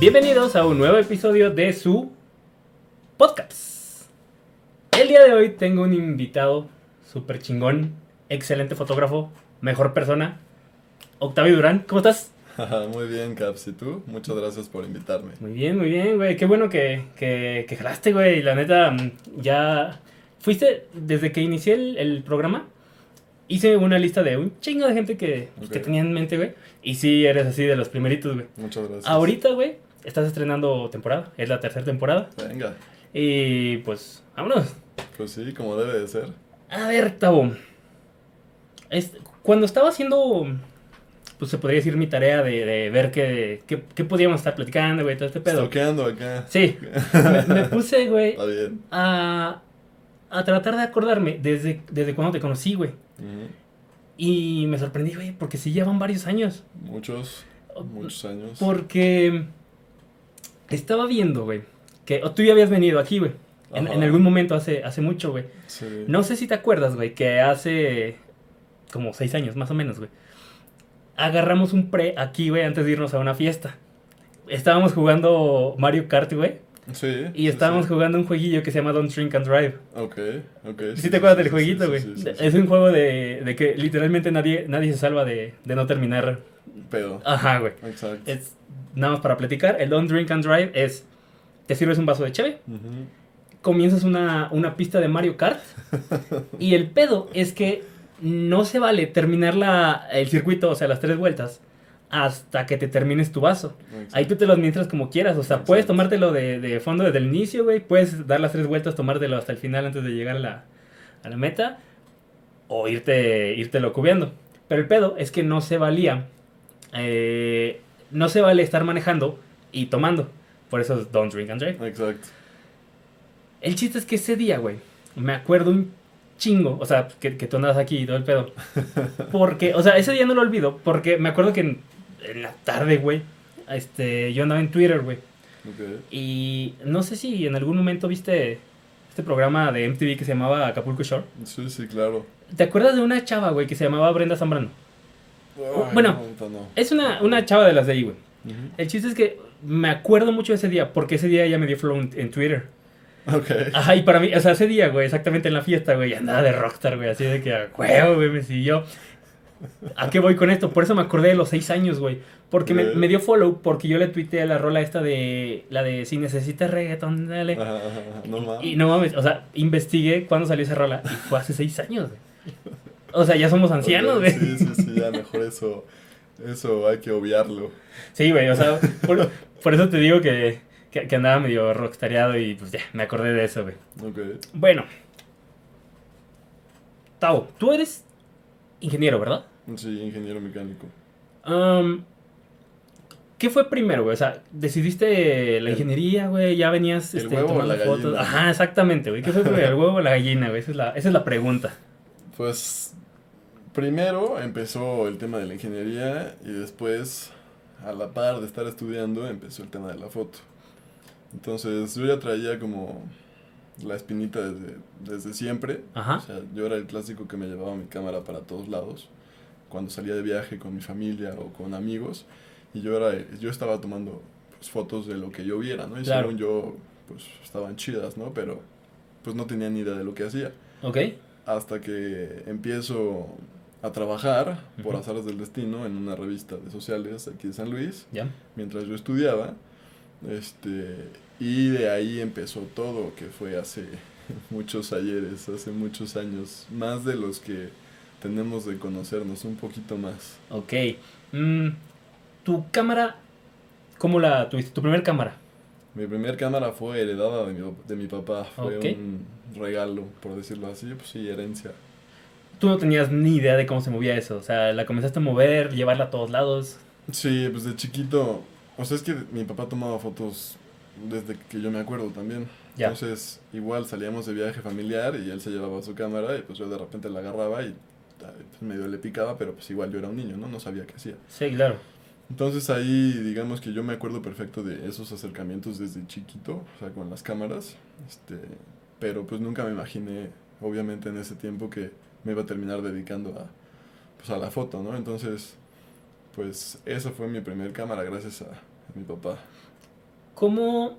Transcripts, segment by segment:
Bienvenidos a un nuevo episodio de su podcast. El día de hoy tengo un invitado súper chingón, excelente fotógrafo, mejor persona, Octavio Durán. ¿Cómo estás? muy bien, Caps. ¿Y tú? Muchas gracias por invitarme. Muy bien, muy bien, güey. Qué bueno que, que, que jalaste, güey. La neta, ya fuiste desde que inicié el, el programa hice una lista de un chingo de gente que, pues, que tenía en mente, güey. Y sí, eres así de los primeritos, güey. Muchas gracias. Ahorita, güey, estás estrenando temporada. Es la tercera temporada. Venga. Y pues, vámonos. Pues sí, como debe de ser. A ver, Tabo. cuando estaba haciendo, pues se podría decir mi tarea de, de ver qué, qué, qué, podíamos estar platicando, güey, todo este pedo. Toqueando acá. Sí. me, me, puse, güey, Está bien. a, a tratar de acordarme desde, desde cuando te conocí, güey. Y me sorprendí, güey, porque sí llevan varios años. Muchos, muchos años. Porque estaba viendo, güey, que tú ya habías venido aquí, güey. En, en, algún momento hace, hace mucho, güey. Sí. No sé si te acuerdas, güey, que hace como seis años, más o menos, güey. Agarramos un pre aquí, güey, antes de irnos a una fiesta. Estábamos jugando Mario Kart, güey. Sí. Y estábamos sí. jugando un jueguillo que se llama Don't Drink and Drive. Ok, ok. ¿Sí, sí te acuerdas del jueguito, güey? Es un juego de, de, que literalmente nadie, nadie se salva de, de no terminar. Pero. Ajá, güey. Exacto. Es nada más para platicar. El Don't Drink and Drive es. Te sirves un vaso de cheve. Uh -huh. Comienzas una, una pista de Mario Kart. y el pedo es que no se vale terminar la, el circuito, o sea, las tres vueltas hasta que te termines tu vaso. Exacto. Ahí tú te lo administras como quieras. O sea, Exacto. puedes tomártelo de, de, fondo desde el inicio, güey. Puedes dar las tres vueltas, tomártelo hasta el final antes de llegar a la, a la meta. O irte, lo cubiendo. Pero el pedo es que no se valía. Eh, no se vale estar manejando y tomando. Por eso es don't drink and drive. Exacto. El chiste es que ese día, güey, me acuerdo un chingo, o sea, que, que, tú andas aquí y todo el pedo. Porque, o sea, ese día no lo olvido, porque me acuerdo que en, la tarde, güey, este, yo andaba en Twitter, güey. Okay. Y no sé si en algún momento viste este programa de MTV que se llamaba Acapulco Shore. Sí, sí, claro. ¿Te acuerdas de una chava, güey, que se llamaba Brenda Zambrano? Ay, bueno, no, no. es una, una chava de las de ahí, güey. Uh -huh. El chiste es que me acuerdo mucho de ese día, porque ese día ella me dio flow en, en Twitter. Ok. Ajá, y para mí, o sea, ese día, güey, exactamente en la fiesta, güey, andaba de rockstar, güey, así de que a huevo, güey, me siguió. ¿A qué voy con esto? Por eso me acordé de los seis años, güey. Porque me, me, dio follow, porque yo le tuiteé la rola esta de, la de si necesitas reggaeton, dale. Ajá, ajá, no mames. Y, y, no mames, o sea, investigué cuándo salió esa rola y fue hace seis años, güey. O sea, ya somos ancianos, güey. Sí, sí, sí, ya mejor eso, eso hay que obviarlo. Sí, güey, o sea, por, por eso te digo que, que, que, andaba medio rockstareado y pues ya, me acordé de eso, güey. Ok. Bueno. Tao, tú eres ingeniero, ¿verdad? Sí, ingeniero mecánico. Um, ¿Qué fue primero, güey? O sea, ¿decidiste la ingeniería, güey? ¿Ya venías el este, huevo tomando o la fotos? Gallina. Ajá, exactamente, güey. ¿Qué fue primero, el huevo o la gallina, güey? Esa es la, esa es la pregunta. Pues primero empezó el tema de la ingeniería y después, a la par de estar estudiando, empezó el tema de la foto. Entonces yo ya traía como la espinita desde, desde siempre. Ajá. O sea, yo era el clásico que me llevaba mi cámara para todos lados. Cuando salía de viaje con mi familia o con amigos. Y yo, era, yo estaba tomando pues, fotos de lo que yo viera, ¿no? Y Claro. según yo, pues estaban chidas, ¿no? Pero pues no tenía ni idea de lo que hacía. ¿Ok? Hasta que empiezo a trabajar, por azares del destino, en una revista de sociales aquí de San Luis ¿Ya? mientras yo estudiaba. Este, y de ahí empezó todo, que fue hace muchos ayeres, hace muchos años, más de los que tenemos de conocernos, un poquito más. Ok. Mm, ¿Tu cámara, cómo la tuviste? ¿Tu primer cámara? Mi primer cámara fue heredada de mi, de mi papá, fue un regalo, por decirlo así, pues sí, herencia. Tú no tenías ni idea de cómo se movía eso. O sea, la comenzaste a mover, llevarla a todos lados. Sí, pues de chiquito, o sea, es que mi papá tomaba fotos desde que yo me acuerdo también. Entonces, igual salíamos de viaje familiar y él se llevaba su cámara y pues yo de repente la agarraba y pues, medio le picaba, pero pues igual yo era un niño, ¿no? No sabía qué hacía. Sí, claro. Entonces ahí, digamos que yo me acuerdo perfecto de esos acercamientos desde chiquito, o sea, con las cámaras, este, pero pues nunca me imaginé, obviamente en ese tiempo, que me iba a terminar dedicando a, pues, a la foto, ¿no? Entonces, pues esa fue mi primer cámara gracias a, a mi papá. ¿Cómo,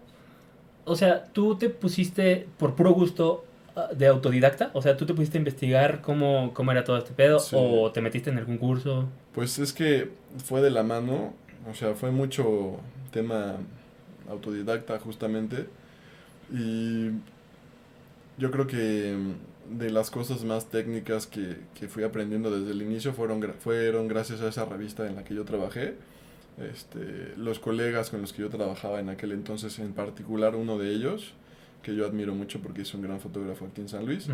o sea, tú te pusiste por puro gusto ah, de autodidacta? O sea, ¿tú te pusiste a investigar cómo, cómo era todo este pedo? Sí. ¿O te metiste en algún curso? Pues es que fue de la mano, o sea, fue mucho tema autodidacta justamente. Y yo creo que de las cosas más técnicas que, que fui aprendiendo desde el inicio fueron, fueron gracias a esa revista en la que yo trabajé. Este, los colegas con los que yo trabajaba en aquel entonces, en particular uno de ellos, que yo admiro mucho porque es un gran fotógrafo aquí en San Luis,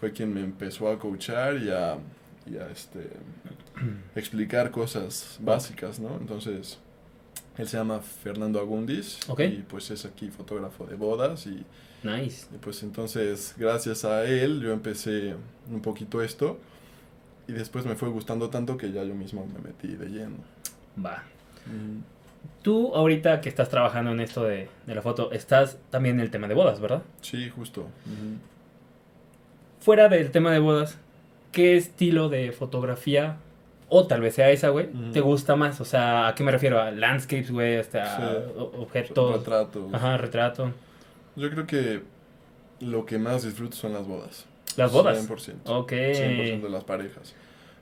fue quien me empezó a coachar y a, y a, este, explicar cosas básicas, ¿no? Entonces, él se llama Fernando Agundis y pues es aquí fotógrafo de bodas y, Nice. y, pues entonces gracias a él yo empecé un poquito esto y después me fue gustando tanto que ya yo mismo me metí de lleno. Va. Tú ahorita que estás trabajando en esto de, de la foto, estás también en el tema de bodas, ¿verdad? Sí, justo. Fuera del tema de bodas, ¿qué estilo de fotografía, o tal vez sea esa, güey, te gusta más? O sea, ¿a qué me refiero? ¿A landscapes, güey? Hasta Sí. objetos. Retratos. Ajá, retrato. Yo creo que lo que más disfruto son las bodas. Las bodas. 100%. Ok. 100% de las parejas.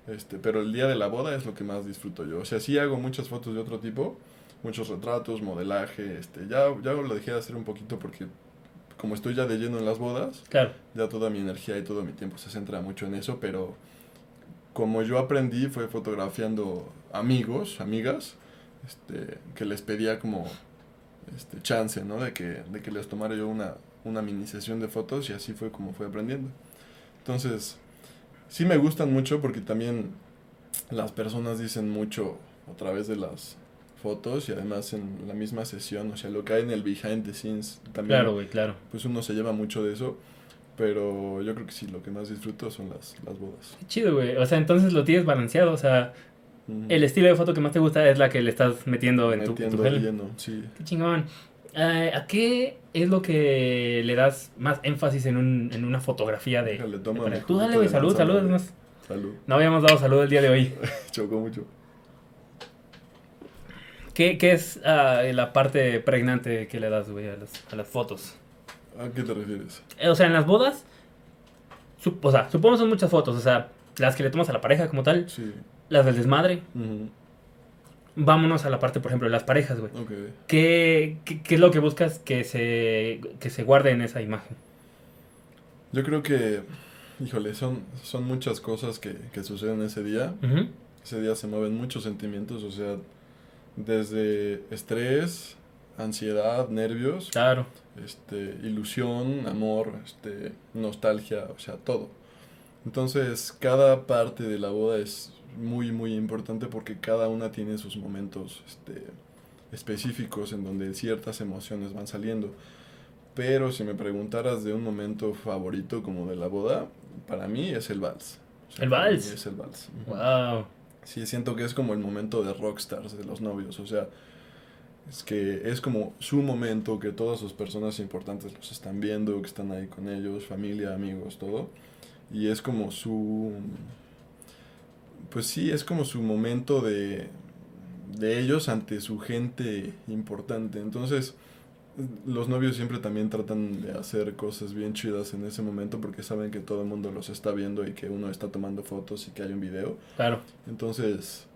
Este, pero el día de la boda es lo que más disfruto yo. O sea, sí hago muchas fotos de otro tipo, muchos retratos, modelaje, este, ya, ya lo dejé de hacer un poquito porque como estoy ya de lleno en las bodas, Claro. ya toda mi energía y todo mi tiempo se centra mucho en eso, pero como yo aprendí fue fotografiando amigos, amigas, este, que les pedía como este chance, ¿no? De que, de que les tomara yo una, una mini sesión de fotos y así fue como fui aprendiendo. Entonces, sí me gustan mucho porque también las personas dicen mucho a través de las fotos y además en la misma sesión, o sea, lo que hay en el behind the scenes también Claro, güey, claro. pues uno se lleva mucho de eso, pero yo creo que sí, lo que más disfruto son las, las bodas. Qué chido, güey. O sea, entonces lo tienes balanceado. O sea, el estilo de foto que más te gusta es la que le estás metiendo en tu, en tu Metiendo gel. lleno, sí. Qué chingón. Eh, ¿A qué es lo que le das más énfasis en, un, en una fotografía de, Déjale, de toma mi Tú dale, güey, de salud, salud. más, Salud. no habíamos dado salud el día de hoy. Chocó mucho. ¿Qué, qué es ah, la parte pregnante que le das, güey, a las, a las fotos? ¿A qué te refieres? Eh, O sea, en las bodas, o sea, supongo son muchas fotos, o sea, las que le tomas a la pareja como tal, Sí. las del desmadre. Ujú. Vámonos a la parte, por ejemplo, de las parejas, güey. Ok. ¿Qué, qué, qué es lo que buscas que se, que se guarde en esa imagen? Yo creo que, híjole, son, son muchas cosas que, que suceden ese día. Ese día se mueven muchos sentimientos, o sea, desde estrés, ansiedad, nervios, Claro. este, ilusión, amor, este, nostalgia, o sea, todo. Entonces, cada parte de la boda es muy, muy importante porque cada una tiene sus momentos este, específicos en donde ciertas emociones van saliendo. Pero si me preguntaras de un momento favorito como de la boda, para mí es el vals. O sea, ¿El vals? Es el vals. Wow. Sí, siento que es como el momento de rockstars de los novios, o sea, es que es como su momento, que todas sus personas importantes los están viendo, que están ahí con ellos, familia, amigos, todo, y es como su, pues sí, es como su momento de, de ellos ante su gente importante, entonces los novios siempre también tratan de hacer cosas bien chidas en ese momento porque saben que todo el mundo los está viendo y que uno está tomando fotos y que hay un video. Claro. Entonces,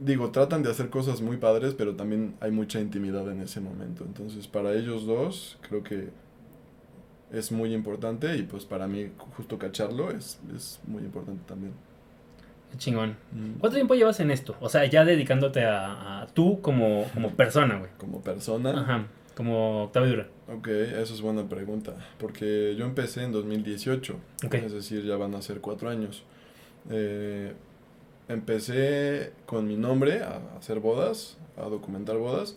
digo, tratan de hacer cosas muy padres, pero también hay mucha intimidad en ese momento. Entonces, para ellos dos, creo que es muy importante y pues para mí justo cacharlo es, es muy importante también. Chingón. Mm. ¿Cuánto tiempo llevas en esto? O sea, ya dedicándote a, a tú como, como persona, güey. Como persona, Ajá. Como Octavio Dura. ok, eso es buena pregunta, porque yo empecé en 2018, Ok. es decir, ya van a ser cuatro años. Eh, empecé con mi nombre a hacer bodas, a documentar bodas,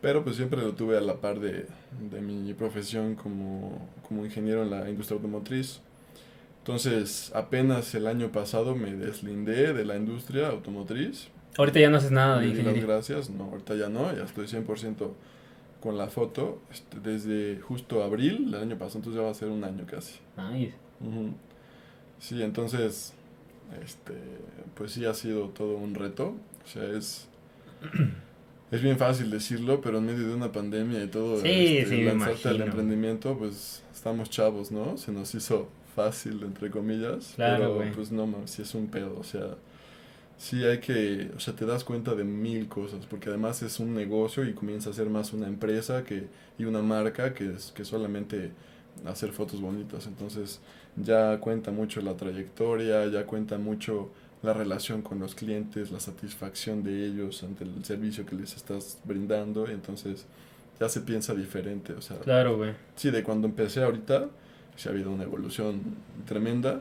pero pues siempre lo tuve a la par de, de mi profesión como, como ingeniero en la industria automotriz. Entonces, apenas el año pasado me deslindé de la industria automotriz. Ahorita ya no haces nada de las ingeniería. gracias, no, ahorita ya no, ya estoy 100% con la foto, este, desde justo abril del año pasado, entonces ya va a ser un año casi. Nice. Sí, entonces, este, pues sí ha sido todo un reto. O sea, es, es bien fácil decirlo, pero en medio de una pandemia y todo, Sí, este, sí, lanzarte al emprendimiento, pues estamos chavos, ¿no? Se nos hizo fácil, entre comillas, Claro, pero pues no, mames, sí es un pedo, o sea, sí hay que, o sea, te das cuenta de mil cosas, porque además es un negocio y comienza a ser más una empresa que y una marca que es que solamente hacer fotos bonitas, entonces ya cuenta mucho la trayectoria, ya cuenta mucho la relación con los clientes, la satisfacción de ellos ante el servicio que les estás brindando, y entonces ya se piensa diferente, o sea, Claro, güey. sí, de cuando empecé ahorita, sí ha habido una evolución tremenda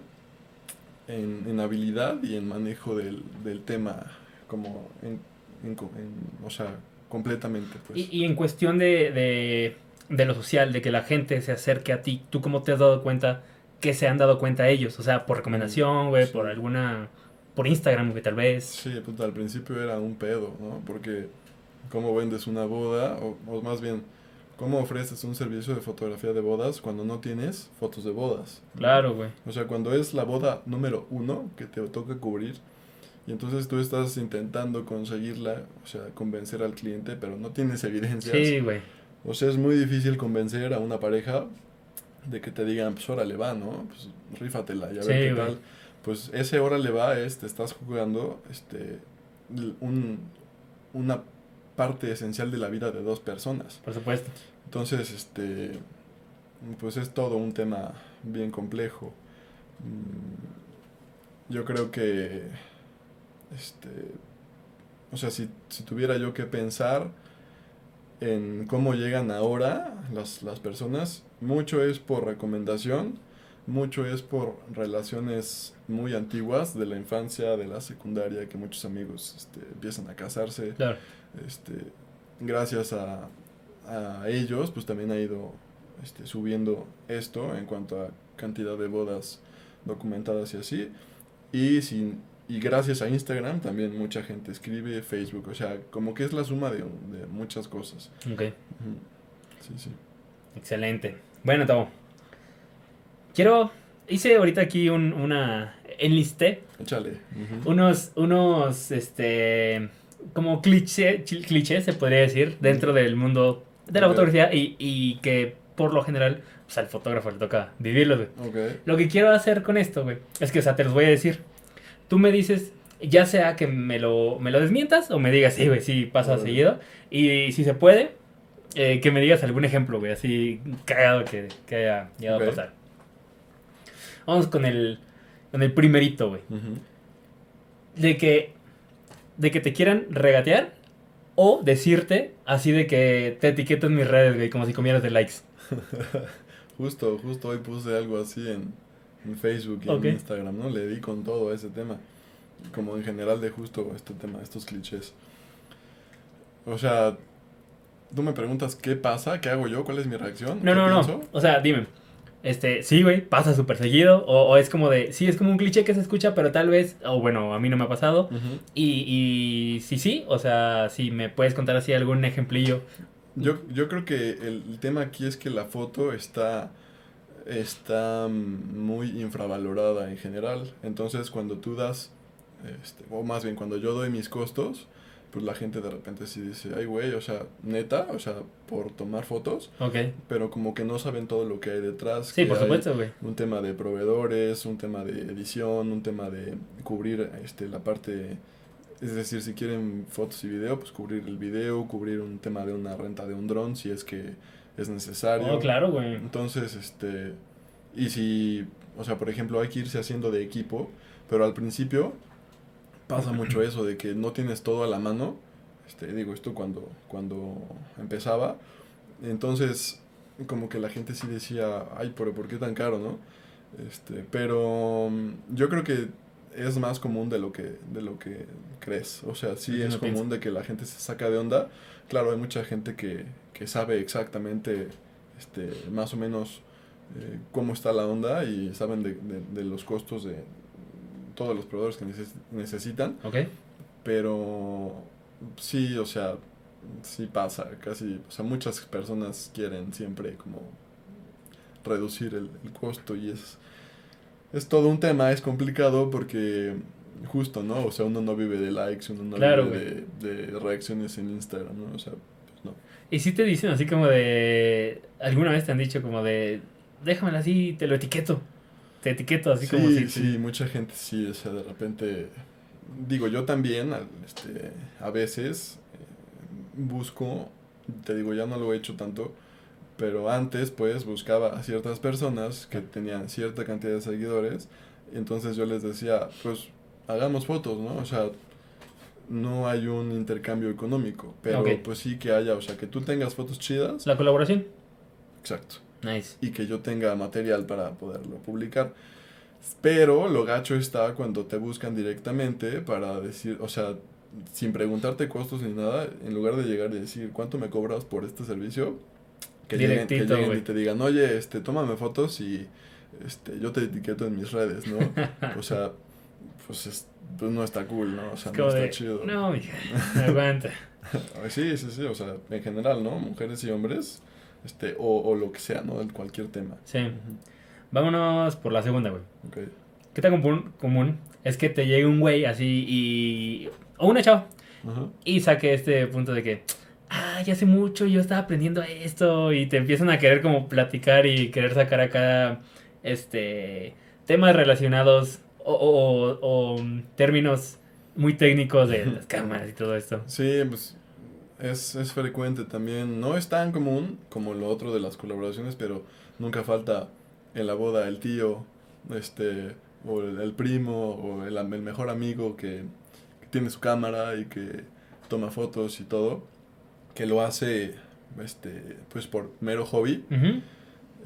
en, en habilidad y en manejo del, del tema, como en, en en- o sea, completamente, pues. Y, y en cuestión de, de, de lo social, de que la gente se acerque a ti, ¿tú cómo te has dado cuenta que se han dado cuenta ellos? O sea, por recomendación, güey, Sí. por alguna... Por Instagram, güey, tal vez. Sí, puta, al principio era un pedo, ¿no? Porque cómo vendes una boda, o, o más bien, cómo ofreces un servicio de fotografía de bodas cuando no tienes fotos de bodas. Claro, güey. O sea, cuando es la boda número uno que te toca cubrir, y entonces tú estás intentando conseguirla, o sea, convencer al cliente, pero no tienes evidencias. Sí, güey. O sea, es muy difícil convencer a una pareja de que te digan, pues órale va, ¿no? Pues rífatela y a Sí, ver qué güey. tal. Pues ese órale va es, te estás jugando este, un, una parte esencial de la vida de dos personas. Por supuesto. Entonces, este, pues es todo un tema bien complejo. Mm, Yo creo que, este, o sea, si, si tuviera yo que pensar en cómo llegan ahora las, las personas, mucho es por recomendación, mucho es por relaciones muy antiguas de la infancia, de la secundaria, que muchos amigos este, empiezan a casarse Claro. Este, gracias a, a ellos, pues también ha ido este, subiendo esto en cuanto a cantidad de bodas documentadas y así. Y, sin, y gracias a Instagram también mucha gente escribe, Facebook, o sea, como que es la suma de, de muchas cosas. Ok. Sí, sí. Excelente. Bueno, Tavo. Quiero... Hice ahorita aquí un, una... Enlisté Échale. Unos, unos, este, como cliché, clichés, se podría decir, dentro del mundo de la fotografía y, y que por lo general, pues al fotógrafo le toca vivirlos, güey. Lo que quiero hacer con esto, güey, es que, o sea, te los voy a decir. Tú me dices, ya sea que me lo, me lo desmientas o me digas, sí, güey, sí pasa Órale. seguido. Y si se puede, eh, que me digas algún ejemplo, güey, así cagado que, que haya llegado a pasar. Vamos con el, con el primerito, güey de que de que te quieran regatear o decirte así de que te etiqueto en mis redes, güey, como si comieras de likes. Justo, justo hoy puse algo así en, en Facebook y en Instagram, ¿no? Le di con todo a ese tema. Como en general de justo este tema, estos clichés. O sea, tú me preguntas qué pasa, qué hago yo, cuál es mi reacción. No, ¿Qué no, no. O sea, dime. Este, sí, güey, pasa súper seguido. O, o es como de, sí, es como un cliché que se escucha, pero tal vez, o bueno, a mí no me ha pasado. Y, y sí, sí, o sea, si me puedes contar así algún ejemplillo. Yo, yo creo que el, el tema aquí es que la foto está, está muy infravalorada en general. Entonces, cuando tú das, este, o más bien cuando yo doy mis costos, pues la gente de repente sí dice, ay, güey, o sea, neta, o sea, por tomar fotos, Ok. pero como que no saben todo lo que hay detrás. Sí, por supuesto, güey. Un tema de proveedores, un tema de edición, un tema de cubrir este, la parte, es decir, si quieren fotos y video, pues cubrir el video, cubrir un tema de una renta de un dron si es que es necesario. Oh, claro, güey. Entonces, este, y si, o sea, por ejemplo, hay que irse haciendo de equipo, pero al principio pasa mucho eso de que no tienes todo a la mano. Este, digo esto cuando, cuando empezaba. Entonces, como que la gente sí decía, ay, pero ¿por qué tan caro, no? Este, pero mm, yo creo que es más común de lo que, de lo que crees. O sea, sí es no común de que la gente se saca de onda. Claro, hay mucha gente que, que sabe exactamente, este, más o menos eh, cómo está la onda y saben de, de- de los costos de todos los proveedores que neces- necesitan. Ok. Pero sí, o sea, sí pasa, casi, o sea, muchas personas quieren siempre como reducir el, el costo y es, es todo un tema, es complicado porque justo, ¿no? O sea, uno no vive de likes, uno no Claro, vive de, de reacciones en Instagram, ¿no? O sea, pues no. Y si te dicen así como de... Alguna vez te han dicho como de... Déjamela así, te lo etiqueto. Te etiqueto así sí, como si... sí, mucha gente sí, o sea, de repente, digo, yo también, este, a veces eh, busco, te digo, ya no lo he hecho tanto, pero antes, pues, buscaba a ciertas personas que tenían cierta cantidad de seguidores, y entonces yo les decía, pues, hagamos fotos, ¿no? O sea, no hay un intercambio económico, pero Ok. pues sí que haya, o sea, que tú tengas fotos chidas, La colaboración. exacto Nice. y que yo tenga material para poderlo publicar. Pero lo gacho está cuando te buscan directamente para decir, o sea, sin preguntarte costos ni nada, en lugar de llegar y decir, ¿cuánto me cobras por este servicio? Que lleguen, que lleguen y te digan, oye, este, tómame fotos y este, yo te etiqueto en mis redes, ¿no? o sea, pues, es- pues no está cool, ¿no? O sea, no está de... chido. No, mija, aguanta. Sí, sí, sí, o sea, en general, ¿no? Mujeres y hombres, este, o, o lo que sea, ¿no? En cualquier tema. Sí. Vámonos por la segunda, güey. Ok. ¿Qué tan común, común es que te llegue un güey así y... O una chava. Y saque este punto de que... Ah, ya hace mucho yo estaba aprendiendo esto. Y te empiezan a querer como platicar y querer sacar acá... Este... Temas relacionados o, o- o, mm, términos muy técnicos de las cámaras y todo esto. Sí, pues es, es frecuente también. No es tan común como lo otro de las colaboraciones, pero nunca falta en la boda el tío, este, o el, el primo, o el, el mejor amigo que, que tiene su cámara y que toma fotos y todo, que lo hace, este, pues por mero hobby.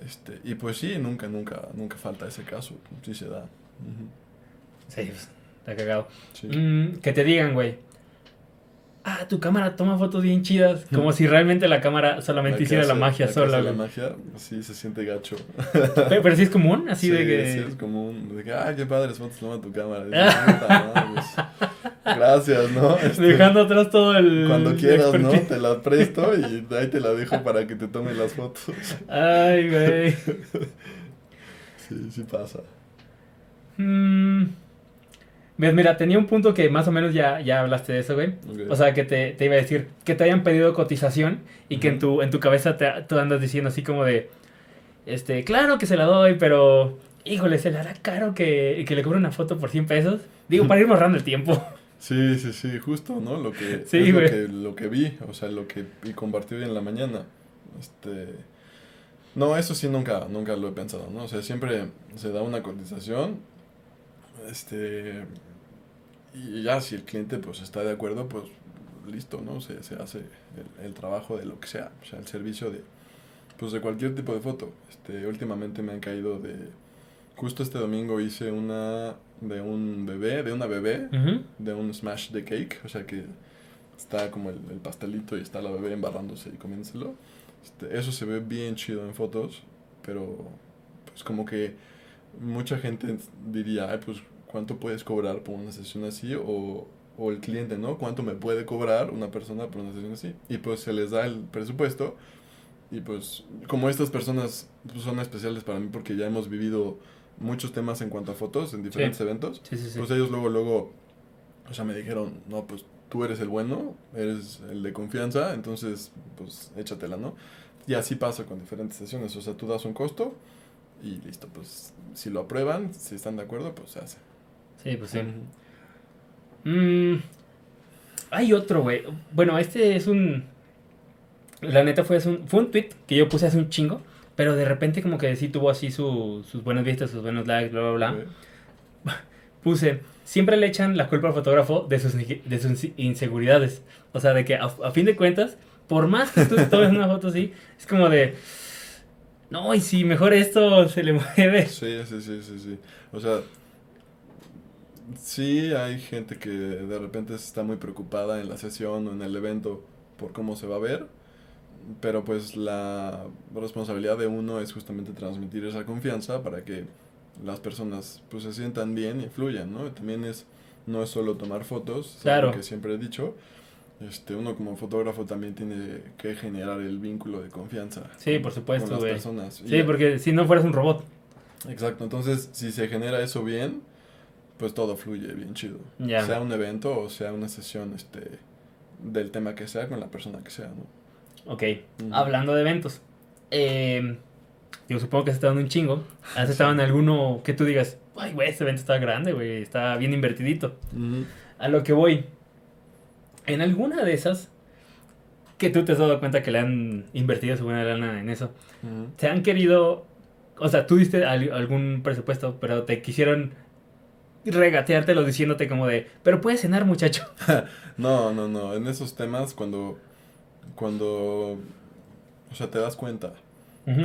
Este, y pues sí, nunca, nunca, nunca falta ese caso. Sí se da. Sí, pues, está cagado. Sí. Mm, que te digan, güey. Ah, tu cámara toma fotos bien chidas. Como si realmente la cámara solamente hiciera la magia sola, La magia, sí se siente gacho. Pero, pero sí es común, así sí, de que. sí, es común. De que, ah, qué padres fotos toma tu cámara. Y dices, "Puta madre, pues, gracias, ¿no? Este, Dejando atrás todo el. Cuando quieras, ¿no? Te la presto y ahí te la dejo para que te tomen las fotos. Ay, güey. Sí, sí pasa. Mm. Mira, tenía un punto que más o menos ya, ya hablaste de eso, güey. O sea, que te, te iba a decir que te hayan pedido cotización y que en tu, en tu cabeza te, tú andas diciendo así como de, este, claro que se la doy, pero, híjole, se le hará caro que, que le cobre una foto por 100 pesos. Digo, para ir ahorrando el tiempo. Sí, sí, sí, justo, ¿no? Lo que, Sí, es lo que, lo que vi, o sea, lo que y compartí hoy en la mañana. Este, no, eso sí nunca, nunca lo he pensado, ¿no? O sea, siempre se da una cotización, este, y ya si el cliente pues está de acuerdo, pues listo, ¿no? Se, se hace el, el trabajo de lo que sea, o sea, el servicio de, pues de cualquier tipo de foto. Este, últimamente me han caído de, justo este domingo hice una de un bebé, de una bebé, Ujú. de un smash de cake, o sea que está como el, el pastelito y está la bebé embarrándose y comiéndoselo. Este, eso se ve bien chido en fotos, pero pues como que mucha gente diría, ay, pues cuánto puedes cobrar por una sesión así o, o el cliente, ¿no? ¿Cuánto me puede cobrar una persona por una sesión así? Y pues se les da el presupuesto y pues como estas personas pues, son especiales para mí porque ya hemos vivido muchos temas en cuanto a fotos en diferentes eventos, Sí, sí, sí. pues ellos luego, luego, o sea, me dijeron, no, pues tú eres el bueno, eres el de confianza, entonces, pues échatela, ¿no? Y así pasa con diferentes sesiones, o sea, tú das un costo y listo, pues si lo aprueban, si están de acuerdo, pues se hace. Sí, pues sí. Mm, hay otro, güey. Bueno, este es un... La neta fue, es un, fue un tweet que yo puse hace un chingo, pero de repente como que sí tuvo así su- sus buenas vistas, sus buenos likes, bla, bla, bla. Puse, siempre le echan la culpa al fotógrafo de sus, de sus inseguridades. O sea, de que a, a fin de cuentas, por más que tú tomes una foto así, es como de... No, y si mejor esto se le mueve. Sí, sí, sí, sí, sí. O sea, sí hay gente que de repente está muy preocupada en la sesión o en el evento por cómo se va a ver, pero pues la responsabilidad de uno es justamente transmitir esa confianza para que las personas pues se sientan bien y fluyan, ¿no? También es, no es solo tomar fotos, Claro. que siempre he dicho. Este, uno como fotógrafo también tiene que generar el vínculo de confianza Sí, por supuesto, con las personas. Sí, Y- porque si no fueras un robot. Exacto, entonces si se genera eso bien, pues todo fluye bien chido. Sea un evento o sea una sesión este del tema que sea con la persona que sea, ¿no? Ok, hablando de eventos. Eh, yo supongo que has estado en un chingo. ¿Has estado en alguno que tú digas, ay, güey, este evento está grande, güey, está bien invertidito? A lo que voy. En alguna de esas, que tú te has dado cuenta que le han invertido su buena lana en eso, te han querido, o sea, tú diste al- algún presupuesto, pero te quisieron regateártelo diciéndote como de, pero puedes cenar, muchacho. No, no, no. En esos temas, cuando, cuando, o sea, te das cuenta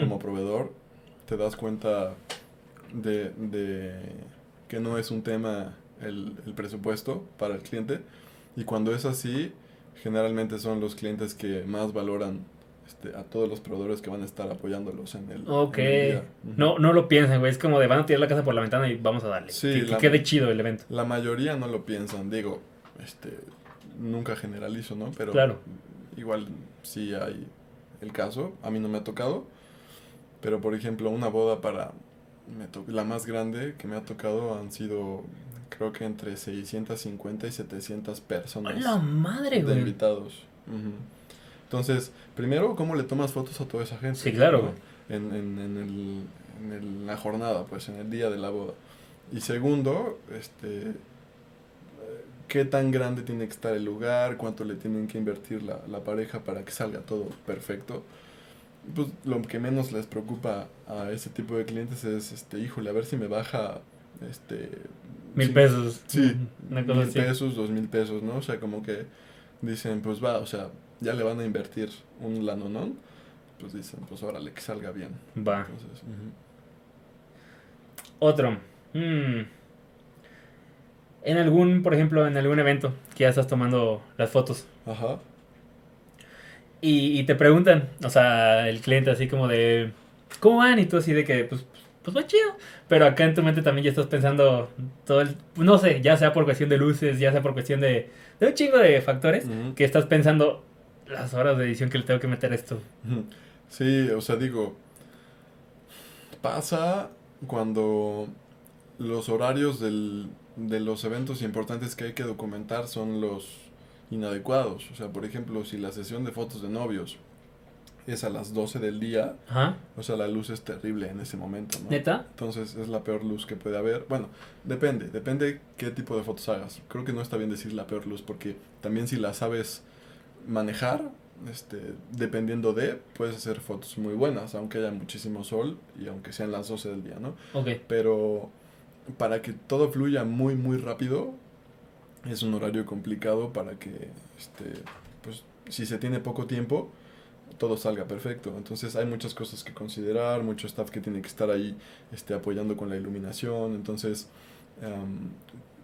como proveedor, te das cuenta de, de que no es un tema el, el presupuesto para el cliente. Y cuando es así, generalmente son los clientes que más valoran este, a todos los proveedores que van a estar apoyándolos en el, Ok. en el día. Ujú. No, no lo piensan, güey. Es como de van a tirar la casa por la ventana y vamos a darle. Sí, que, que quede chido el evento. La mayoría no lo piensan, digo, este, nunca generalizo, ¿no? Pero Claro. igual sí hay el caso, a mí no me ha tocado, pero por ejemplo una boda para, me to- la más grande que me ha tocado han sido creo que entre 650 y 700 personas ¡A la madre, de güey! invitados. Ujú. Entonces, primero, ¿cómo le tomas fotos a toda esa gente? Sí, claro. En, en, en, el, en el- la jornada, pues, en el día de la boda. Y segundo, este, ¿qué tan grande tiene que estar el lugar? ¿Cuánto le tienen que invertir la, la pareja para que salga todo perfecto? Pues lo que menos les preocupa a ese tipo de clientes es, este, híjole, a ver si me baja, este... Mil sí, pesos. Sí, mil así. pesos, dos mil pesos, ¿no? O sea, como que dicen, pues va, o sea, ya le van a invertir un lanonón, pues dicen, pues órale, que salga bien. Va. Entonces. Otro. Mm. En algún, por ejemplo, en algún evento que ya estás tomando las fotos Ajá. y, y te preguntan, o sea, el cliente así como de, ¿cómo van? Y tú así de que, pues, pues va chido. Pero acá en tu mente también ya estás pensando todo el, no sé, ya sea por cuestión de luces, ya sea por cuestión de, de un chingo de factores, que estás pensando las horas de edición que le tengo que meter a esto. Sí, o sea, digo, pasa cuando los horarios del, de los eventos importantes que hay que documentar son los inadecuados. O sea, por ejemplo, si la sesión de fotos de novios es a las 12 del día, Ajá. o sea, la luz es terrible en ese momento, ¿no? ¿Neta? Entonces es la peor luz que puede haber. Bueno, depende, depende qué tipo de fotos hagas. Creo que no está bien decir la peor luz porque también si la sabes manejar, este, dependiendo de, puedes hacer fotos muy buenas, aunque haya muchísimo sol y aunque sean las 12 del día, ¿no? Pero para que todo fluya muy, muy rápido, es un horario complicado para que, este, pues, si se tiene poco tiempo, todo salga perfecto. Entonces hay muchas cosas que considerar, mucho staff que tiene que estar ahí este, apoyando con la iluminación. Entonces em,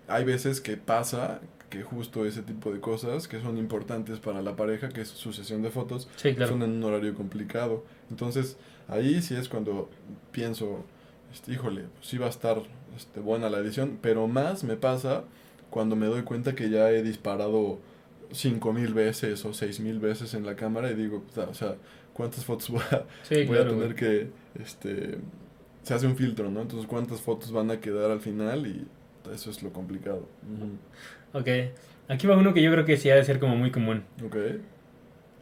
hay veces que pasa que justo ese tipo de cosas que son importantes para la pareja, que es su sesión de fotos, Sí, claro. son en un horario complicado. Entonces, ahí sí es cuando pienso, este, híjole, sí va a estar este, buena la edición, pero más me pasa cuando me doy cuenta que ya he disparado cinco mil veces o seis mil veces en la cámara y digo, o sea, ¿cuántas fotos voy a, Sí, voy a tener que, este, se hace un filtro, ¿no? Entonces, ¿cuántas fotos van a quedar al final? Y eso es lo complicado. Ok. Aquí va uno que yo creo que sí ha de ser como muy común. Ok,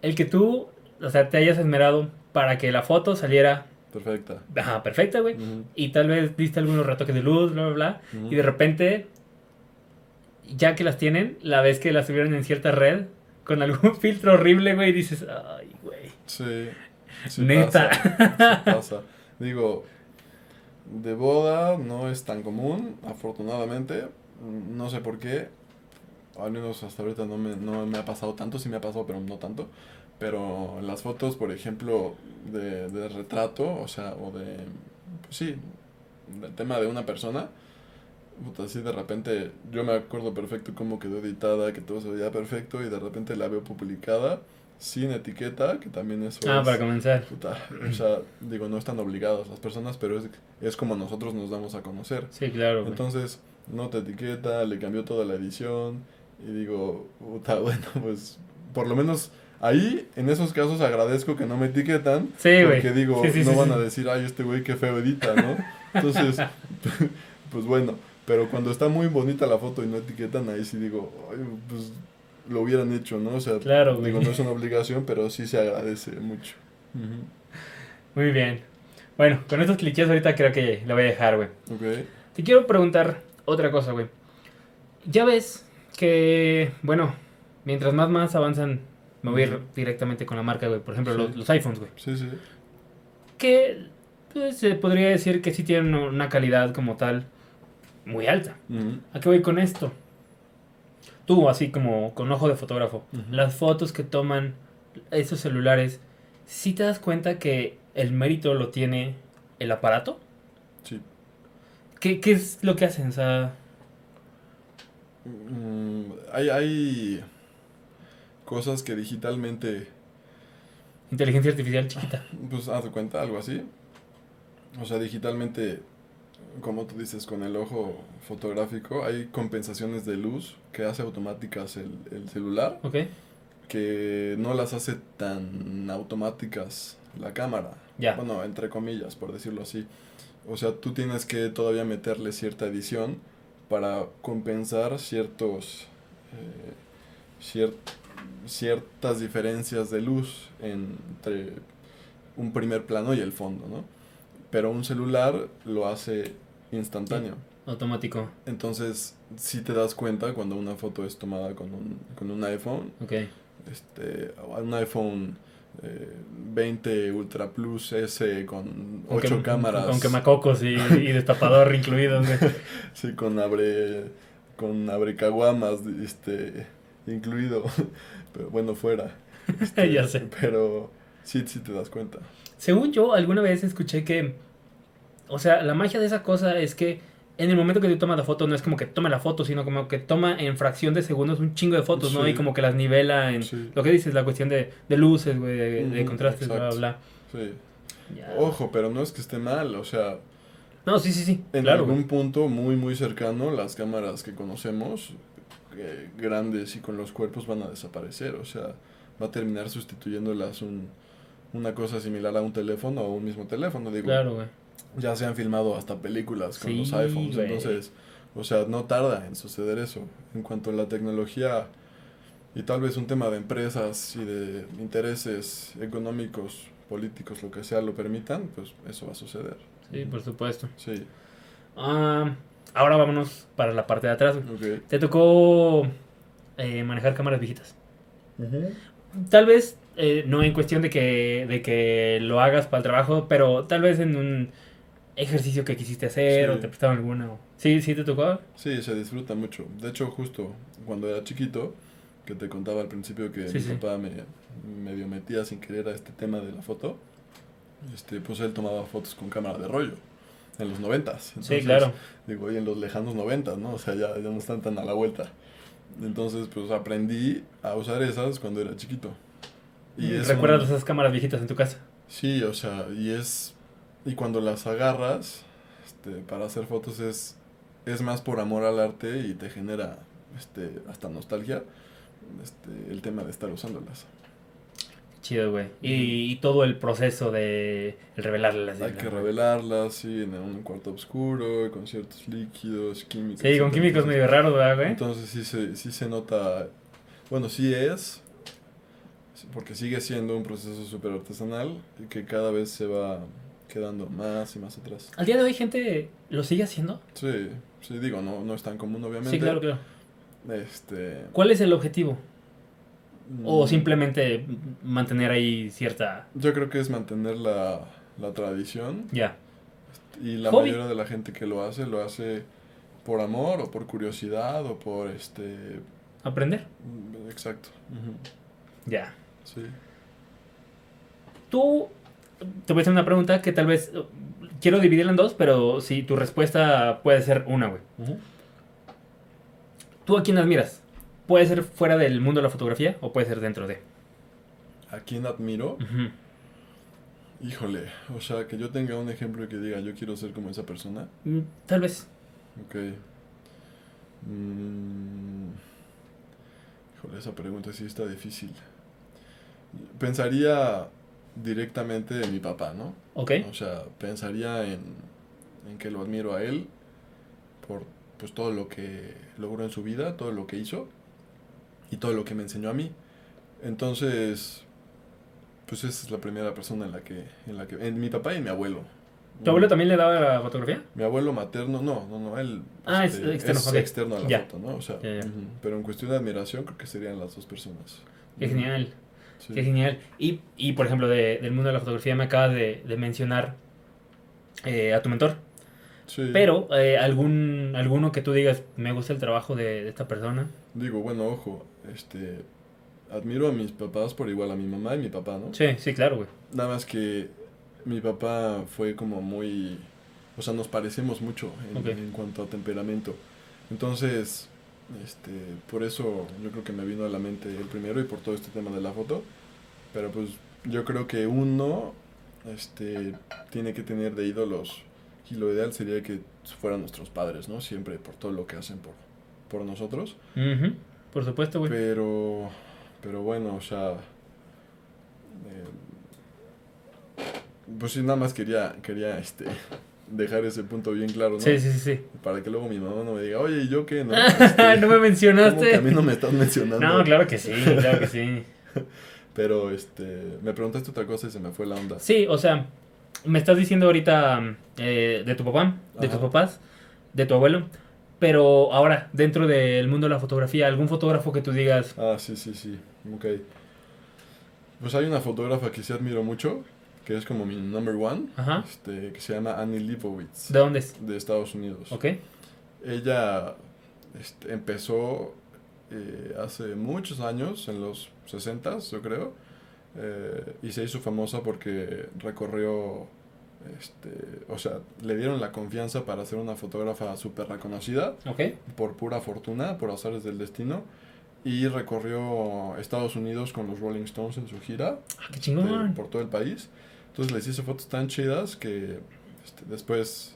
El que tú, o sea, te hayas esmerado para que la foto saliera perfecta. ajá, perfecta, güey. Y tal vez diste algunos retoques de luz, bla, bla, bla. Y de repente, ya que las tienen, la vez que las subieron en cierta red, con algún filtro horrible, güey, dices, ay, güey. Sí. sí Neta. Pasa, sí pasa. Digo, de boda no es tan común, afortunadamente. No sé por qué. Al menos hasta ahorita no me, no me ha pasado tanto, sí me ha pasado, pero no tanto. Pero las fotos, por ejemplo, de, de retrato, o sea, o de, pues sí, del tema de una persona, puta, así de repente, yo me acuerdo perfecto cómo quedó editada, que todo se veía perfecto, y de repente la veo publicada, sin etiqueta, que también eso Ah, es... para comenzar. Puta, o sea, digo, no están obligadas las personas, pero es, es como nosotros nos damos a conocer. Sí, claro, güey. Entonces, no te etiqueta, le cambió toda la edición, y digo, puta, bueno, pues, por lo menos ahí, en esos casos, agradezco que no me etiquetan, Sí, güey. porque digo, Sí, sí, no van a decir, ay, este güey qué feo edita, ¿no? Entonces, pues bueno, Pero cuando está muy bonita la foto y no etiquetan, ahí sí digo, ay, pues lo hubieran hecho, ¿no? O sea, Claro, digo, no es una obligación, pero sí se agradece mucho. Muy bien. Bueno, con estos clichés ahorita creo que lo voy a dejar, güey. Ok. Te quiero preguntar otra cosa, güey. Ya ves que, bueno, mientras más más avanzan, me voy a ir Ujú. directamente con la marca, güey. Por ejemplo, Sí. los, los iPhones, güey. Sí, sí. Que pues, se podría decir que sí tienen una calidad como tal muy alta. ¿A qué voy con esto? Tú, así como con ojo de fotógrafo, las fotos que toman esos celulares, ¿sí te das cuenta que el mérito lo tiene el aparato? Sí. ¿Qué, qué es lo que hacen? O sea, Mm, hay, hay cosas que digitalmente, inteligencia artificial chiquita. pues haz de cuenta, algo así. O sea, digitalmente, como tú dices, con el ojo fotográfico, hay compensaciones de luz que hace automáticas el, el celular, ¿Ok? que no las hace tan automáticas la cámara. Ya. Bueno, entre comillas, por decirlo así. O sea, tú tienes que todavía meterle cierta edición para compensar ciertos eh, cier- ciertas diferencias de luz entre un primer plano y el fondo, ¿no? Pero un celular lo hace instantáneo. Automático. Entonces, si te das cuenta cuando una foto es tomada con un, con un iPhone, Ok. este, un iPhone eh, 20 Ultra Plus S con Con 8 quem- cámaras. Con quemacocos y, y destapador incluidos, güey. Sí, con abre con abre caguamas este incluido. Pero bueno, fuera. Este, Ya sé. Pero sí, sí te das cuenta. Según yo, alguna vez escuché que. O sea, la magia de esa cosa es que en el momento que tú tomas la foto, no es como que toma la foto, sino como que toma en fracción de segundos un chingo de fotos, ¿no? Y como que las nivela en. Sí. Lo que dices, la cuestión de, de luces, güey, de, contrastes, bla, bla, exacto. bla. Sí. Ya. Ojo, pero no es que esté mal, o sea, No, sí, sí, sí. en claro, algún güey. punto muy muy cercano las cámaras que conocemos eh, grandes y con los cuerpos van a desaparecer, o sea, va a terminar sustituyéndolas un una cosa similar a un teléfono o un mismo teléfono, digo. Claro, güey. Ya se han filmado hasta películas con Sí, los iPhones, entonces, o sea, no tarda en suceder eso. En cuanto a la tecnología y tal vez un tema de empresas y de intereses económicos, políticos, lo que sea, lo permitan, pues eso va a suceder. Sí, por supuesto. Sí, Ah, ahora vámonos para la parte de atrás. Te tocó eh, manejar cámaras viejitas. Tal vez, eh, no en cuestión de que, de que lo hagas para el trabajo, pero tal vez en un ejercicio que quisiste hacer Sí. o te prestaron alguna. o- Sí, sí te tocó. Sí, se disfruta mucho. De hecho, justo cuando era chiquito, que te contaba al principio que Sí, mi sí. papá me medio metía sin querer a este tema de la foto, este, pues él tomaba fotos con cámara de rollo en los noventas. sí, claro. Digo, y en los lejanos noventas, ¿no? O sea, ya, ya no están tan a la vuelta. Entonces, pues aprendí a usar esas cuando era chiquito. Y ¿Recuerdas un- esas cámaras viejitas en tu casa? Sí, o sea, y es... Y cuando las agarras, este, para hacer fotos es, es más por amor al arte y te genera este, hasta nostalgia este, el tema de estar usándolas. Chido, güey. Y, y todo el proceso de el revelarlas. Hay que revelarlas, sí, en un cuarto oscuro, con ciertos líquidos, químicos. Sí, con químicos Entonces, medio raros, ¿verdad, güey? Entonces sí se, sí se nota, bueno, sí es, porque sigue siendo un proceso súper artesanal y que cada vez se va quedando más y más atrás. Al día de hoy, gente lo sigue haciendo. Sí, sí, digo, no, no es tan común obviamente. Sí, claro, claro. Este, ¿Cuál es el objetivo? ¿O mm, simplemente mantener ahí cierta... Yo creo que es mantener la, la tradición Ya. y la Hobby. mayoría de la gente que lo hace, lo hace por amor o por curiosidad o por este... Aprender. mm, Exacto. Ya. Sí. Tú, te voy a hacer una pregunta que tal vez... uh, Quiero dividirla en dos, pero si tu respuesta puede ser una, güey. ¿Tú a quién admiras? ¿Puede ser fuera del mundo de la fotografía o puede ser dentro de? ¿A quién admiro? Híjole, o sea, que yo tenga un ejemplo y que diga, yo quiero ser como esa persona. Mm, Tal vez. Ok. Mm, híjole, esa pregunta sí está difícil. Pensaría directamente en mi papá, ¿no? ¿Ok? O sea, pensaría en, en que lo admiro a él por pues todo lo que logró en su vida, todo lo que hizo y todo lo que me enseñó a mí. Entonces, pues esa es la primera persona en la que, en la que, en mi papá y mi abuelo. ¿Tu abuelo también le daba la fotografía? Mi abuelo materno, no, no, no, él Ah, es este, externo, es ok. externo a la Ya. foto, ¿no? O sea, Ya, ya. ujú. pero en cuestión de admiración creo que serían las dos personas. Qué genial, Sí. qué genial. Y, y por ejemplo, de- del mundo de la fotografía me acabas de, de mencionar eh, a tu mentor. Sí. Pero, eh, algún alguno que tú digas, me gusta el trabajo de, de esta persona. Digo, bueno, ojo, este, admiro a mis papás por igual a mi mamá y mi papá, ¿no? Sí, sí, claro, güey. Nada más que mi papá fue como muy... O sea, nos parecemos mucho en, en cuanto a temperamento. Entonces, este, por eso yo creo que me vino a la mente el primero y por todo este tema de la foto. Pero pues yo creo que uno este, tiene que tener de ídolos y lo ideal sería que fueran nuestros padres, ¿no? Siempre por todo lo que hacen por, por nosotros. Por supuesto, güey. Pero, pero bueno, o sea, eh, pues sí, nada más quería, quería, este, dejar ese punto bien claro, ¿no? Sí, sí, sí, sí. Para que luego mi mamá no me diga, oye, ¿y yo qué? No, Este, no me ¿cómo que mencionaste. a mí no me estás mencionando? No, claro que sí, claro que sí. Pero, este, me preguntaste otra cosa y se me fue la onda. Sí, o sea, me estás diciendo ahorita eh, de tu papá, de tus papás, de tu abuelo, pero ahora, dentro del mundo de la fotografía, algún fotógrafo que tú digas, Ah, sí, sí, sí, ok. Pues hay una fotógrafa que sí admiro mucho, que es como mi number one, ajá, este, que se llama Annie Leibovitz, ¿de dónde es? de Estados Unidos. ¿Ok? Ella este, empezó eh, hace muchos años, en los 60 yo creo, eh, y se hizo famosa porque recorrió, este, o sea, le dieron la confianza para ser una fotógrafa súper reconocida ¿Ok? por pura fortuna, por azares del destino, y recorrió Estados Unidos con los Rolling Stones en su gira Ah, qué este, chingón. por todo el país. Entonces les hizo fotos tan chidas que este, después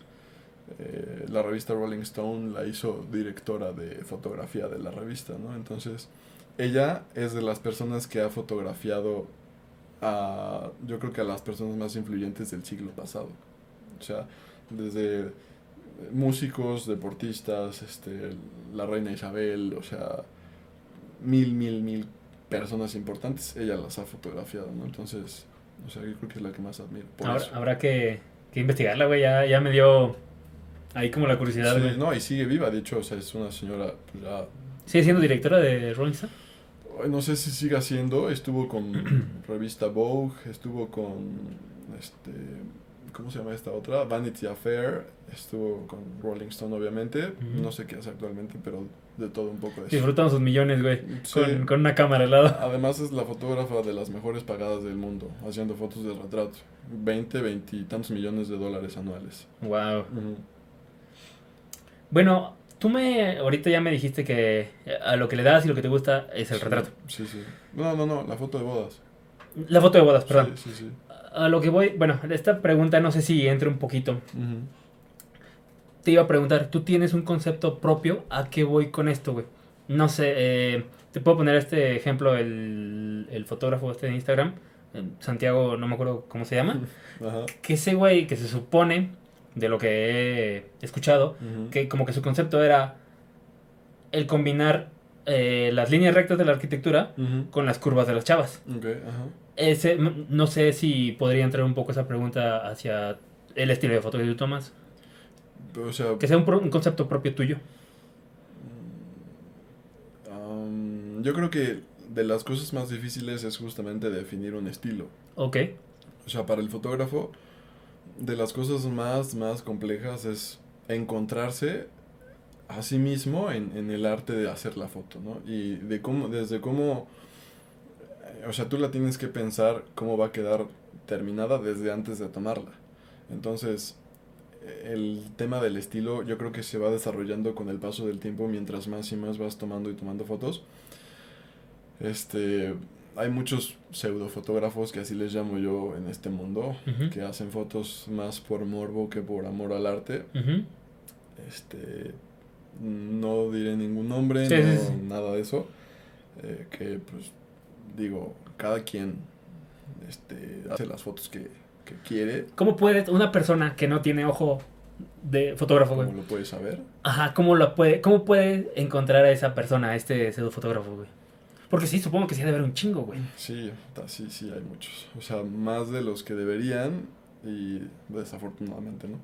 eh, la revista Rolling Stone la hizo directora de fotografía de la revista, ¿no? Entonces ella es de las personas que ha fotografiado a, yo creo que a las personas más influyentes del siglo pasado. O sea, desde músicos, deportistas, este, la reina Isabel, o sea, mil, mil, mil personas importantes, ella las ha fotografiado, ¿no? Entonces, o sea, yo creo que es la que más admiro. Por Ahora, eso. habrá que, que investigarla, güey, ya, ya me dio ahí como la curiosidad, Sí, güey. no, y sigue viva, de hecho, o sea, es una señora, pues ya, ¿Sigue siendo directora de Rolling Stone? no sé si sigue haciendo, estuvo con revista Vogue, estuvo con, este, ¿cómo se llama esta otra? Vanity Affair, estuvo con Rolling Stone, obviamente, no sé qué hace actualmente, pero de todo un poco eso. Disfrutando sus millones, güey, Sí. con, con una cámara al lado. Además es la fotógrafa de las mejores pagadas del mundo, haciendo fotos de retrato. 20, 20 y tantos millones de dólares anuales. Wow. Bueno, tú me ahorita ya me dijiste que a lo que le das y lo que te gusta es el Sí, retrato. Sí, sí. No, no, no, la foto de bodas. La foto de bodas, perdón. Sí, sí, sí. A lo que voy, bueno, esta pregunta no sé si entre un poquito. Te iba a preguntar, ¿tú tienes un concepto propio? ¿A qué voy con esto, güey? No sé, eh, te puedo poner este ejemplo, el, el fotógrafo este de Instagram, eh, Santiago, no me acuerdo cómo se llama, que ese güey que se supone, de lo que he escuchado, que como que su concepto era el combinar eh, las líneas rectas de la arquitectura con las curvas de las chavas. Ese, no sé si podría entrar un poco esa pregunta hacia el estilo de foto que tú tomas. O sea, Que sea un, pro- un concepto propio tuyo. um, yo creo que de las cosas más difíciles es justamente definir un estilo. Ok. O sea, para el fotógrafo, de las cosas más, más complejas es encontrarse a sí mismo en, en el arte de hacer la foto, ¿no? Y de cómo, desde cómo, o sea, tú la tienes que pensar cómo va a quedar terminada desde antes de tomarla. Entonces, el tema del estilo yo creo que se va desarrollando con el paso del tiempo mientras más y más vas tomando y tomando fotos. Este, hay muchos pseudofotógrafos que así les llamo yo en este mundo, que hacen fotos más por morbo que por amor al arte. Este, no diré ningún nombre, Sí, no, sí. nada de eso. eh, que pues digo, cada quien este, hace las fotos que, que quiere. ¿Cómo puede una persona que no tiene ojo de fotógrafo, güey. ¿Cómo lo puedes saber? Ajá, ¿cómo, lo puede, ¿cómo puede encontrar a esa persona, a este pseudo fotógrafo, güey? Porque sí, supongo que sí ha de haber un chingo, güey. Sí, sí, sí, hay muchos. O sea, más de los que deberían y desafortunadamente, ¿no?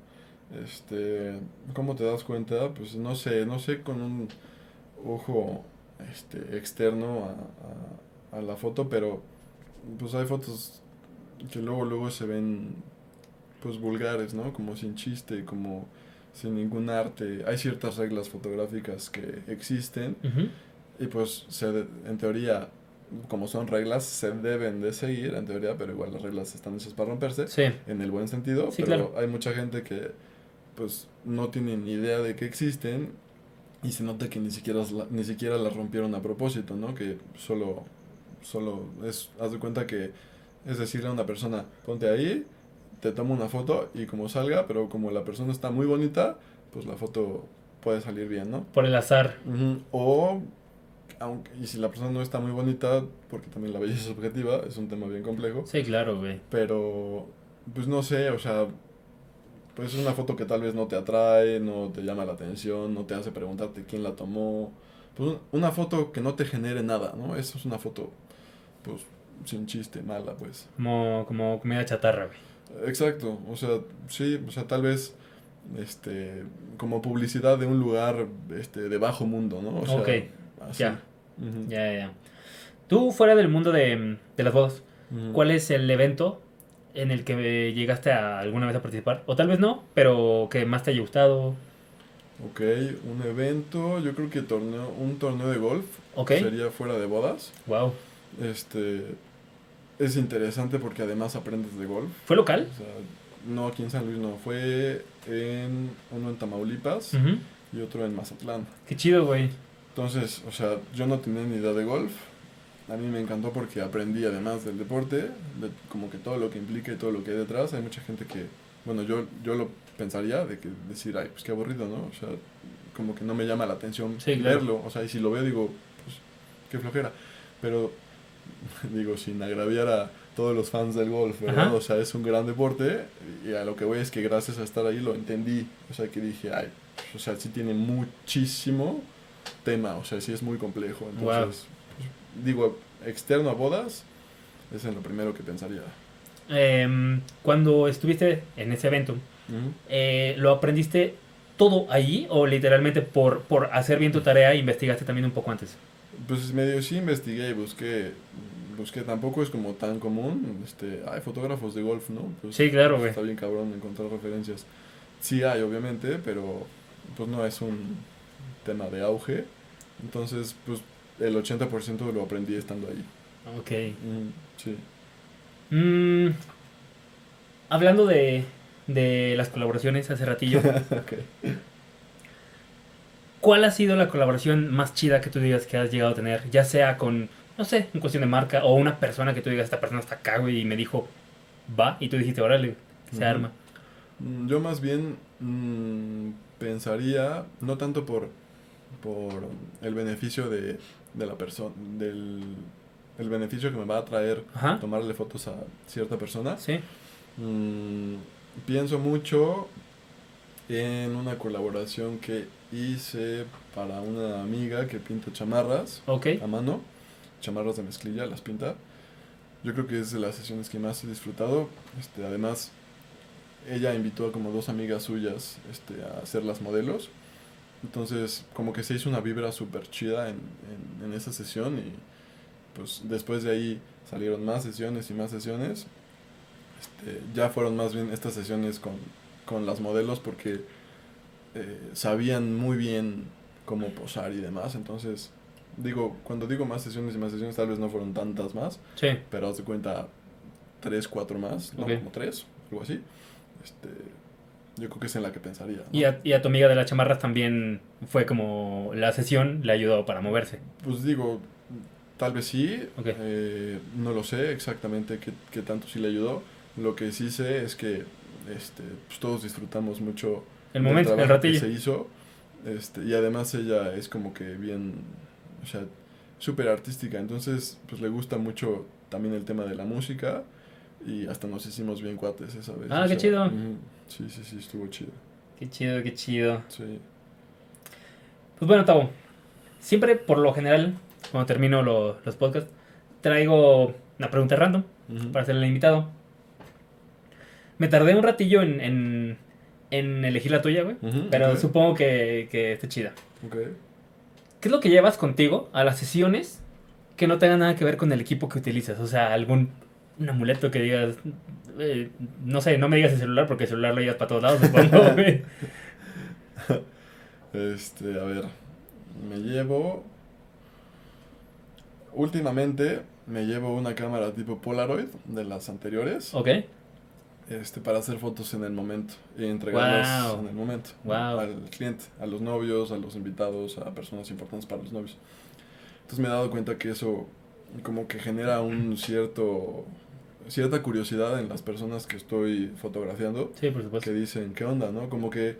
Este, ¿cómo te das cuenta? Pues no sé, no sé con un ojo este, externo a, la foto, pero pues hay fotos que luego, luego se ven pues vulgares, ¿no? Como sin chiste, como sin ningún arte. Hay ciertas reglas fotográficas que existen y pues se de- en teoría, como son reglas, se deben de seguir en teoría, pero igual las reglas están hechas para romperse, Sí. en el buen sentido, Sí, pero claro. hay mucha gente que pues no tienen ni idea de que existen y se nota que ni siquiera, ni siquiera las rompieron a propósito, ¿no? Que solo, solo es, haz de cuenta que es decirle a una persona, ponte ahí, te tomo una foto y como salga, pero como la persona está muy bonita, pues la foto puede salir bien, ¿no? Por el azar. O, aunque, y si la persona no está muy bonita, porque también la belleza es subjetiva, es un tema bien complejo, Sí, claro, güey. pero, pues no sé, o sea, pues es una foto que tal vez no te atrae, no te llama la atención, no te hace preguntarte quién la tomó, pues un- una foto que no te genere nada, ¿no? Eso es una foto, pues, sin chiste, mala, pues. Como, como comida chatarra, güey. Exacto, o sea, sí, o sea, tal vez, este, como publicidad de un lugar, este, de bajo mundo, ¿no? O sea, Ok, así. ya. Ya, ya, ya. Tú, fuera del mundo de, de las bodas, Ujú. ¿cuál es el evento en el que llegaste a alguna vez a participar? O tal vez no, pero que más te haya gustado. Ok, un evento, yo creo que torneo, un torneo de golf sería fuera de bodas. Wow. Este, es interesante porque además aprendes de golf. ¿Fue local? O sea, no aquí en San Luis, no, fue en uno en Tamaulipas y otro en Mazatlán. Qué chido, güey. Entonces, o sea, yo no tenía ni idea de golf. A mí me encantó porque aprendí además del deporte, de como que todo lo que implica y todo lo que hay detrás. Hay mucha gente que, bueno, yo, yo lo pensaría de que decir, ay, pues qué aburrido, ¿no? O sea, como que no me llama la atención Sí, claro. verlo. O sea, y si lo veo digo, pues qué flojera. Pero, digo, sin agraviar a todos los fans del golf, ¿verdad? Ajá. O sea, es un gran deporte y a lo que voy es que gracias a estar ahí lo entendí. O sea, que dije, ay, o sea, sí tiene muchísimo tema, o sea, sí es muy complejo. Entonces, pues, digo, externo a bodas, es en lo primero que pensaría. Em, cuando estuviste en ese evento, Ujú. eh, ¿lo aprendiste todo allí o literalmente por, por hacer bien tu tarea investigaste también un poco antes? Pues medio sí investigué y busqué, busqué, tampoco es como tan común, este, hay fotógrafos de golf, ¿no? Pues, Sí, claro, güey. Está bien cabrón encontrar referencias. Sí hay, obviamente, pero pues no es un tema de auge. Entonces, pues el 80% lo aprendí estando ahí. Ok. Ujú, Sí. Mm, hablando de, de las colaboraciones hace ratillo, Ok. ¿Cuál ha sido la colaboración más chida que tú digas que has llegado a tener? Ya sea con, no sé, en cuestión de marca o una persona que tú digas, esta persona está acá, güey, y me dijo, va, y tú dijiste, órale, se arma. Mm, Yo más bien mm, pensaría, no tanto por, por el beneficio de, de la persona, del el beneficio que me va a traer Ajá. tomarle fotos a cierta persona, Sí. Mm, pienso mucho en una colaboración que hice para una amiga que pinta chamarras a mano, chamarras de mezclilla, las pinta. Yo creo que es de las sesiones que más he disfrutado. Este, además, ella invitó a como dos amigas suyas este, a hacer las modelos. Entonces, como que se hizo una vibra súper chida en, en, en esa sesión y pues después de ahí salieron más sesiones y más sesiones. Este, ya fueron más bien estas sesiones con, con las modelos porque eh, sabían muy bien cómo posar y demás. Entonces, digo, cuando digo más sesiones y más sesiones, tal vez no fueron tantas más, Sí. pero haz de cuenta tres, cuatro más, ¿no? Ok. Como tres, algo así. Este, yo creo que es en la que pensaría. ¿no? Y a, y a tu amiga de las chamarras también fue como la sesión le ayudó para moverse. Pues digo, tal vez sí, Ok. eh, no lo sé exactamente qué, qué tanto sí le ayudó. Lo que sí sé es que este, pues todos disfrutamos mucho El momento, el que ratillo. se hizo. Este, y además ella es como que bien, o sea, súper artística. Entonces, pues le gusta mucho también el tema de la música. Y hasta nos hicimos bien cuates esa vez. Ah, qué chido. Sí, sí, sí, estuvo chido. Qué chido, qué chido. Sí. Pues bueno, Tavo. Siempre, por lo general, cuando termino lo- los podcasts, traigo una pregunta random para hacerle al invitado. Me tardé un ratillo en, en, en elegir la tuya, güey. Pero supongo que, que esté chida. Ok. ¿Qué es lo que llevas contigo a las sesiones que no tenga nada que ver con el equipo que utilizas? O sea, algún un amuleto que digas, eh, no sé, no me digas el celular porque el celular lo llevas para todos lados, supongo, güey. Este, a ver, me llevo... Últimamente me llevo una cámara tipo Polaroid de las anteriores Ok, este, para hacer fotos en el momento y entregarlas Wow. en el momento ¿no? Wow. al cliente, a los novios, a los invitados, a personas importantes para los novios. Entonces me he dado cuenta que eso como que genera un cierto cierta curiosidad en las personas que estoy fotografiando sí, por supuesto. que dicen, ¿qué onda, no? Como que,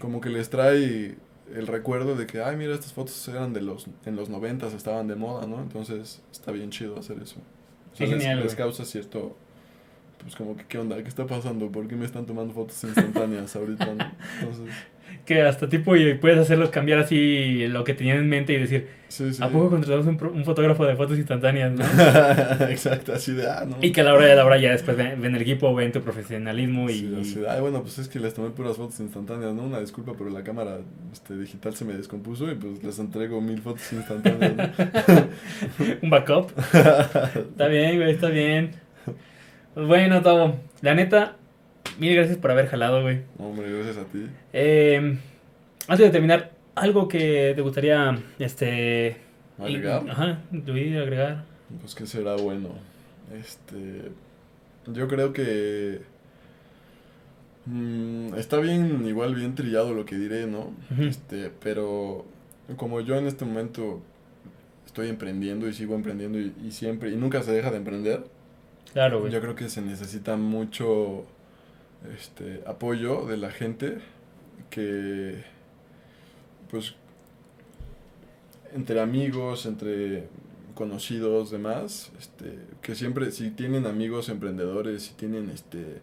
como que les trae el recuerdo de que, ay, mira, estas fotos eran de los, en los noventas, estaban de moda, ¿no? Entonces, está bien chido hacer eso. O sea, les, genial, les causa cierto, pues como que, ¿qué onda? ¿Qué está pasando? ¿Por qué me están tomando fotos instantáneas ahorita? Entonces, Que hasta tipo y puedes hacerlos cambiar así lo que tenían en mente y decir, sí, sí. ¿a poco contratamos un, fotógrafo de fotos instantáneas? no?" Exacto, así de, ah, no. y que a la hora de la hora ya después ven, ven el equipo, ven tu profesionalismo y... Sí, así de, ay, bueno, pues es que les tomé puras fotos instantáneas, ¿no? Una disculpa, pero la cámara este, digital se me descompuso y pues les entrego mil fotos instantáneas, ¿no? un backup. Está bien, güey, está bien. Pues bueno, Tavo, la neta, mil gracias por haber jalado, güey. Hombre, gracias a ti. Eh, antes de terminar, algo que te gustaría, este... ¿Agregar? Ajá, incluir, agregar. Pues que será bueno. Este. Yo creo que. mm, está bien, igual bien trillado lo que diré, ¿no? Este, pero como yo en este momento estoy emprendiendo y sigo emprendiendo y, y siempre, y nunca se deja de emprender, Claro, yo creo que se necesita mucho este apoyo de la gente que pues entre amigos, entre conocidos, demás, este, que siempre si tienen amigos emprendedores, si tienen este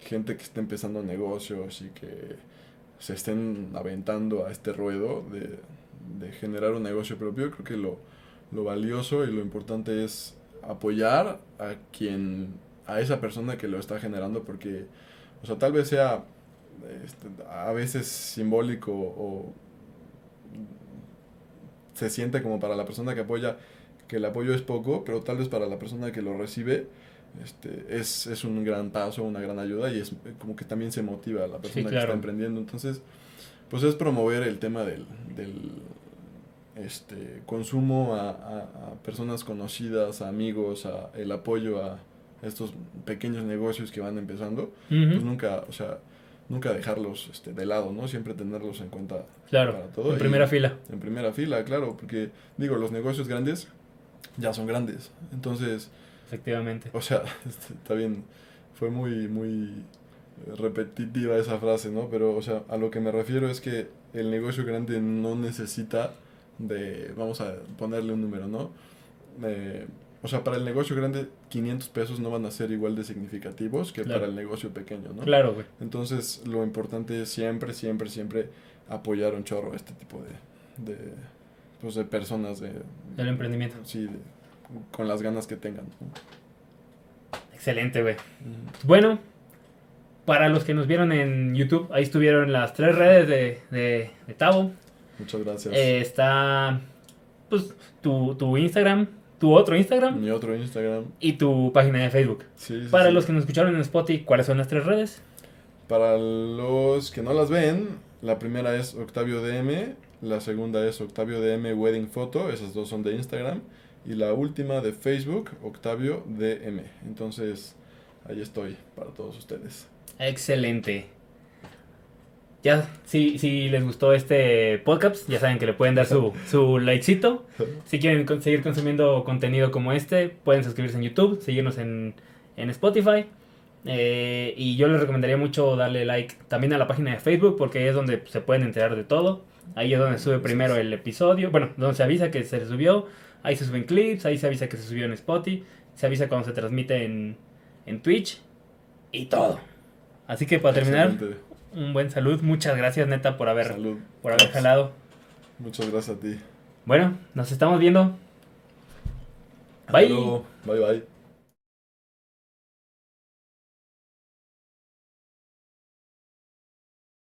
gente que está empezando negocios y que se estén aventando a este ruedo de, de generar un negocio propio, creo que lo, lo valioso y lo importante es apoyar a quien, a esa persona que lo está generando, porque, o sea, tal vez sea este, a veces simbólico o se siente como para la persona que apoya que el apoyo es poco, pero tal vez para la persona que lo recibe este, es, es un gran paso, una gran ayuda y es como que también se motiva a la persona que claro. está emprendiendo. Entonces, pues es promover el tema del, del este, consumo a, a- a personas conocidas, a amigos, a el apoyo a estos pequeños negocios que van empezando, pues nunca, o sea, nunca dejarlos este, de lado, ¿no? Siempre tenerlos en cuenta Claro, para todo. en y- primera fila. en primera fila, claro, porque digo, los negocios grandes ya son grandes. Entonces, Efectivamente. o sea, este, está bien, fue muy, muy repetitiva esa frase, ¿no? Pero, o sea, a lo que me refiero es que el negocio grande no necesita de, vamos a ponerle un número, ¿no? Eh, o sea, para el negocio grande, 500 pesos no van a ser igual de significativos que Claro. para el negocio pequeño, ¿no? Claro, güey. Entonces, lo importante es siempre, siempre, siempre apoyar un chorro a este tipo de, de, pues, de personas, de, Del emprendimiento. sí, de- con las ganas que tengan. ¿no? Excelente, güey. Bueno, para los que nos vieron en YouTube, ahí estuvieron las tres redes de, de, de Tavo. Muchas gracias. Eh, está pues tu, tu Instagram, tu otro Instagram Mi otro Instagram. y tu página de Facebook. Sí, sí, Para sí. los que nos escucharon en Spotify, ¿cuáles son las tres redes? Para los que no las ven, la primera es Octavio DM, la segunda es Octavio DM Wedding Photo, esas dos son de Instagram, y la última de Facebook, Octavio DM. Entonces, ahí estoy para todos ustedes. Excelente. Ya, si, si les gustó este podcast, ya saben que le pueden dar su, su likecito. Si quieren seguir consumiendo contenido como este, pueden suscribirse en YouTube, seguirnos en, en Spotify. Eh, y yo les recomendaría mucho darle like también a la página de Facebook porque es donde se pueden enterar de todo. Ahí es donde sube primero el episodio, bueno, donde se avisa que se subió, ahí se suben clips, ahí se avisa que se subió en Spotify, se avisa cuando se transmite en, en Twitch y todo. Así que para terminar. Un buen salud. Muchas gracias, neta, por haber, Salud. por haber jalado. Muchas gracias a ti. Bueno, nos estamos viendo. Bye. Bye bye.